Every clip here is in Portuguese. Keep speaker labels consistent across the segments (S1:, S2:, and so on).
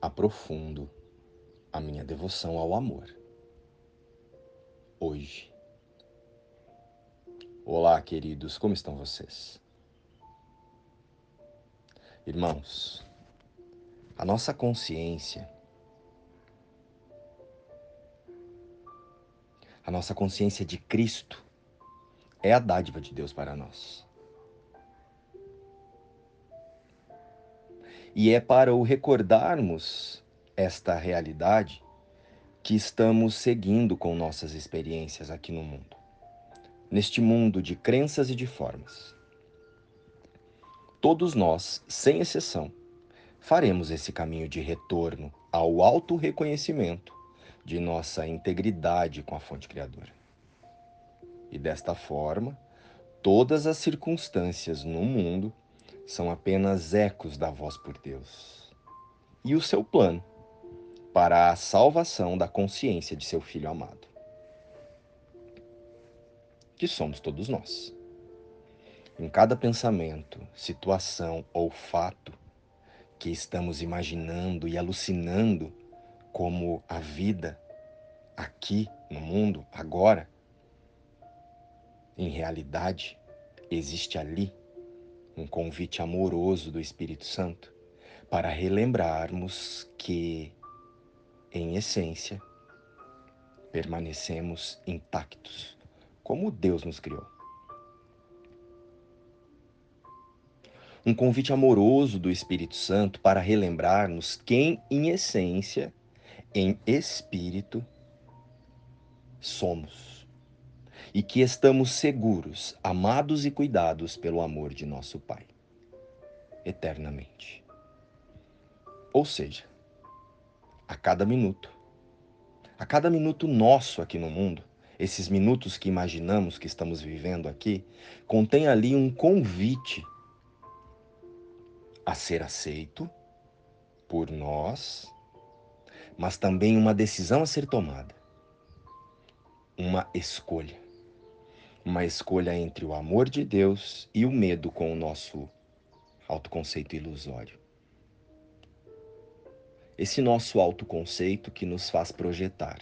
S1: aprofundo a minha devoção ao amor. Hoje. Olá, queridos, como estão vocês? Irmãos, a nossa consciência, a nossa consciência de Cristo é a dádiva de Deus para nós. E é para o recordarmos esta realidade que estamos seguindo com nossas experiências aqui no mundo, neste mundo de crenças e de formas. Todos nós, sem exceção, faremos esse caminho de retorno ao auto-reconhecimento de nossa integridade com a fonte criadora. E desta forma, todas as circunstâncias no mundo são apenas ecos da voz por Deus e o seu plano para a salvação da consciência de seu filho amado, que somos todos nós. Em cada pensamento, situação ou fato que estamos imaginando e alucinando como a vida aqui no mundo, agora, em realidade, existe ali um convite amoroso do Espírito Santo para relembrarmos que, em essência, permanecemos intactos, como Deus nos criou. Um convite amoroso do Espírito Santo para relembrar-nos quem, em essência, em espírito, somos e que estamos seguros, amados e cuidados pelo amor de nosso Pai, eternamente. Ou seja, a cada minuto, a cada minuto nosso aqui no mundo, esses minutos que imaginamos que estamos vivendo aqui, contém ali um convite a ser aceito por nós, mas também uma decisão a ser tomada, uma escolha uma escolha entre o amor de Deus e o medo com o nosso autoconceito ilusório. Esse nosso autoconceito que nos faz projetar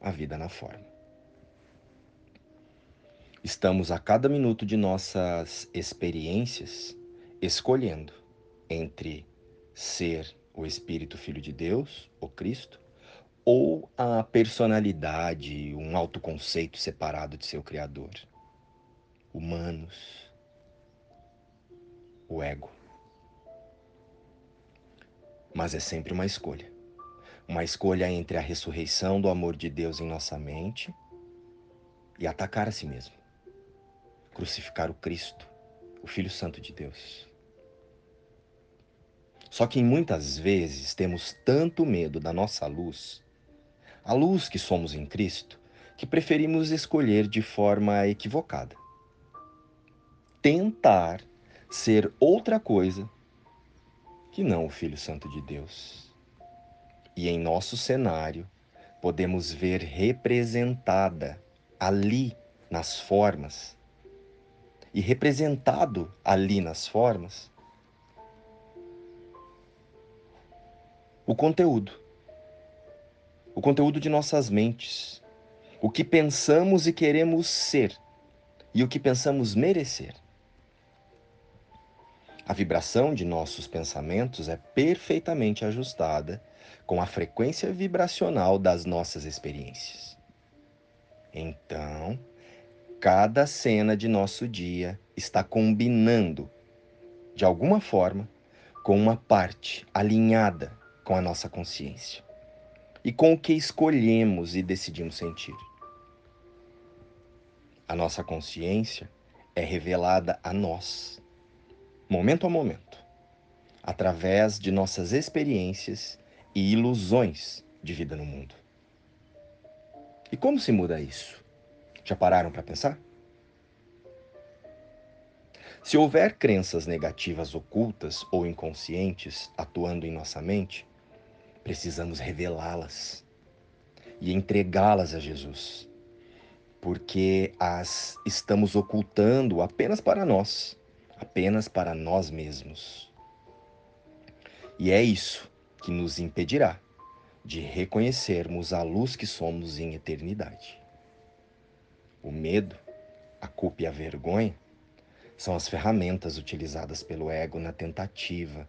S1: a vida na forma. Estamos a cada minuto de nossas experiências escolhendo entre ser o Espírito Filho de Deus, o Cristo, ou a personalidade, um autoconceito separado de seu Criador. Humanos, o ego. Mas é sempre uma escolha. Uma escolha entre a ressurreição do amor de Deus em nossa mente e atacar a si mesmo. Crucificar o Cristo, o Filho Santo de Deus. Só que muitas vezes temos tanto medo da nossa luz a luz que somos em Cristo, que preferimos escolher de forma equivocada. Tentar ser outra coisa que não o Filho Santo de Deus. E em nosso cenário, podemos ver representada ali nas formas, e representado ali nas formas, o conteúdo o conteúdo de nossas mentes, o que pensamos e queremos ser e o que pensamos merecer. A vibração de nossos pensamentos é perfeitamente ajustada com a frequência vibracional das nossas experiências. Então, cada cena de nosso dia está combinando, de alguma forma, com uma parte alinhada com a nossa consciência e com o que escolhemos e decidimos sentir. A nossa consciência é revelada a nós, momento a momento, através de nossas experiências e ilusões de vida no mundo. E como se muda isso? Já pararam para pensar? Se houver crenças negativas ocultas ou inconscientes atuando em nossa mente, precisamos revelá-las e entregá-las a Jesus, porque as estamos ocultando apenas para nós, apenas para nós mesmos. E é isso que nos impedirá de reconhecermos a luz que somos em eternidade. O medo, a culpa e a vergonha são as ferramentas utilizadas pelo ego na tentativa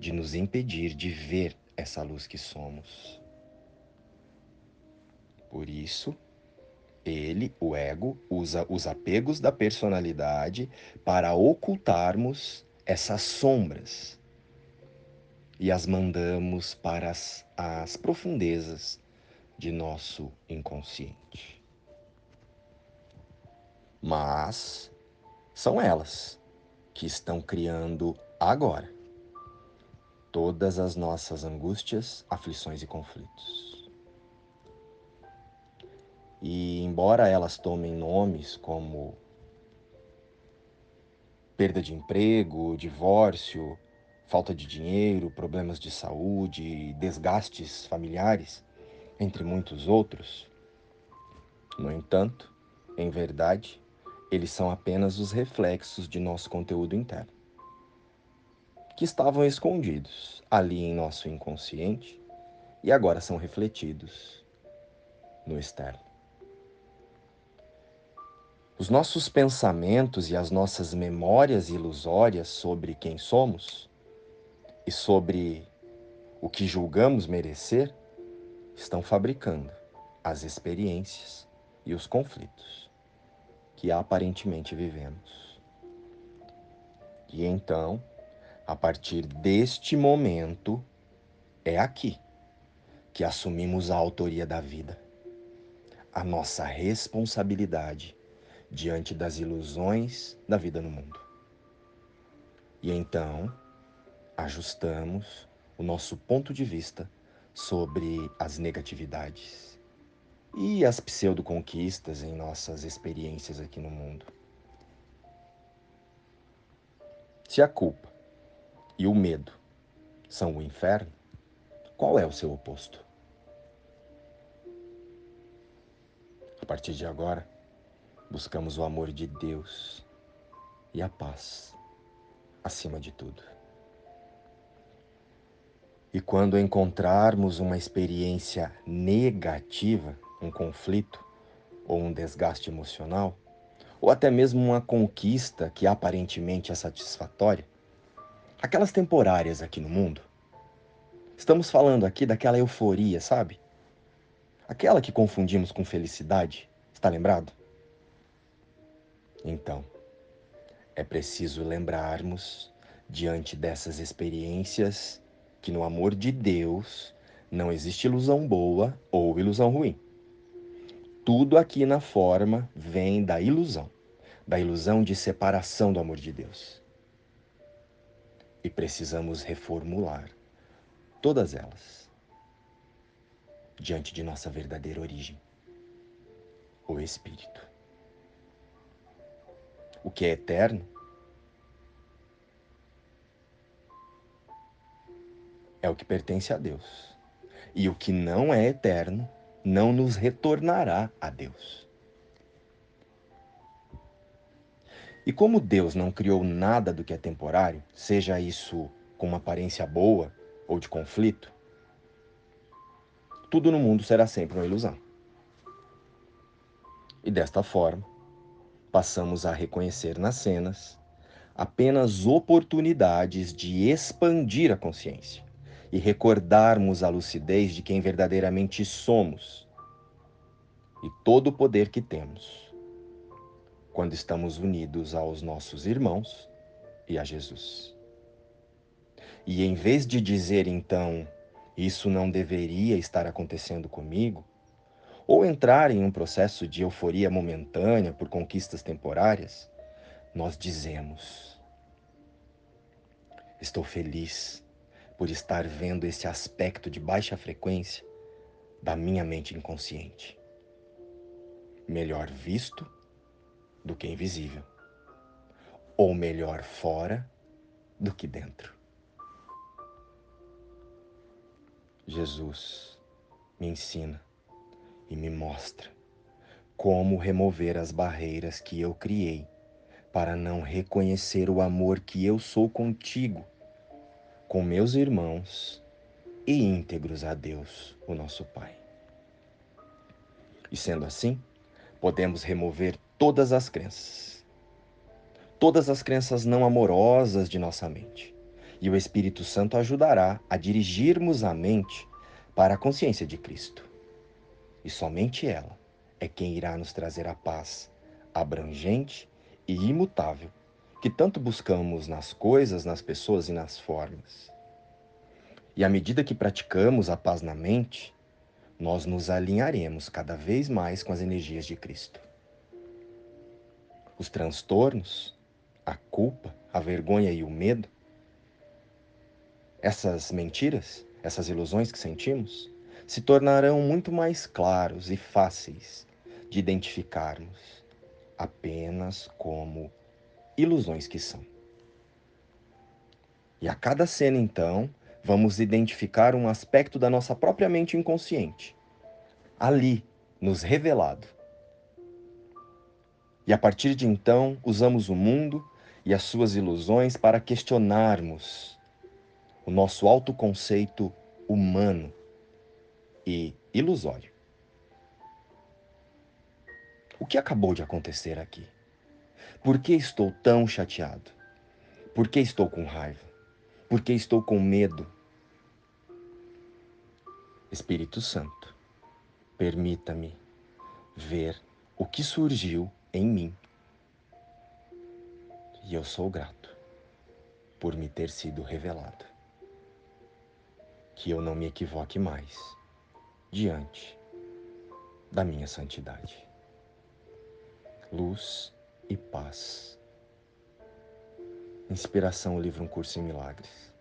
S1: de nos impedir de ver essa luz que somos. Por isso, ele, o ego, usa os apegos da personalidade para ocultarmos essas sombras e as mandamos para as, as profundezas de nosso inconsciente. Mas são elas que estão criando agora todas as nossas angústias, aflições e conflitos. E embora elas tomem nomes como perda de emprego, divórcio, falta de dinheiro, problemas de saúde, desgastes familiares, entre muitos outros, no entanto, em verdade, eles são apenas os reflexos de nosso conteúdo interno, que estavam escondidos ali em nosso inconsciente e agora são refletidos no externo. Os nossos pensamentos e as nossas memórias ilusórias sobre quem somos e sobre o que julgamos merecer estão fabricando as experiências e os conflitos que aparentemente vivemos. E então, a partir deste momento, é aqui que assumimos a autoria da vida, a nossa responsabilidade diante das ilusões da vida no mundo. E então, ajustamos o nosso ponto de vista sobre as negatividades e as pseudo-conquistas em nossas experiências aqui no mundo. Se a culpa e o medo são o inferno, qual é o seu oposto? A partir de agora, buscamos o amor de Deus e a paz acima de tudo. E quando encontrarmos uma experiência negativa, um conflito ou um desgaste emocional, ou até mesmo uma conquista que aparentemente é satisfatória, aquelas temporárias aqui no mundo. Estamos falando aqui daquela euforia, sabe? Aquela que confundimos com felicidade, está lembrado? Então, é preciso lembrarmos, diante dessas experiências, que no amor de Deus não existe ilusão boa ou ilusão ruim. Tudo aqui na forma vem da ilusão, da ilusão de separação do amor de Deus. E precisamos reformular todas elas diante de nossa verdadeira origem, o Espírito. O que é eterno é o que pertence a Deus. E o que não é eterno não nos retornará a Deus. E como Deus não criou nada do que é temporário, seja isso com uma aparência boa ou de conflito, tudo no mundo será sempre uma ilusão. E desta forma, passamos a reconhecer nas cenas apenas oportunidades de expandir a consciência e recordarmos a lucidez de quem verdadeiramente somos e todo o poder que temos quando estamos unidos aos nossos irmãos e a Jesus. E em vez de dizer então, isso não deveria estar acontecendo comigo, ou entrar em um processo de euforia momentânea por conquistas temporárias, nós dizemos: Estou feliz por estar vendo esse aspecto de baixa frequência da minha mente inconsciente. Melhor visto do que invisível, ou melhor fora do que dentro. Jesus me ensina e me mostra como remover as barreiras que eu criei para não reconhecer o amor que eu sou contigo com meus irmãos e íntegros a Deus, o nosso Pai. E sendo assim, podemos remover todas as crenças, todas as crenças não amorosas de nossa mente. E o Espírito Santo ajudará a dirigirmos a mente para a consciência de Cristo. E somente ela é quem irá nos trazer a paz abrangente e imutável que tanto buscamos nas coisas, nas pessoas e nas formas. E à medida que praticamos a paz na mente, nós nos alinharemos cada vez mais com as energias de Cristo. Os transtornos, a culpa, a vergonha e o medo, essas mentiras, essas ilusões que sentimos, se tornarão muito mais claros e fáceis de identificarmos apenas como ilusões que são. E a cada cena, então, vamos identificar um aspecto da nossa própria mente inconsciente, ali, nos revelado. E a partir de então, usamos o mundo e as suas ilusões para questionarmos o nosso autoconceito humano e ilusório. O que acabou de acontecer aqui? Por que estou tão chateado? Por que estou com raiva? Por que estou com medo? Espírito Santo, permita-me ver o que surgiu em mim. E eu sou grato por me ter sido revelado. Que eu não me equivoque mais diante da minha santidade. Luz e paz. Inspiração, o livro Um Curso em Milagres.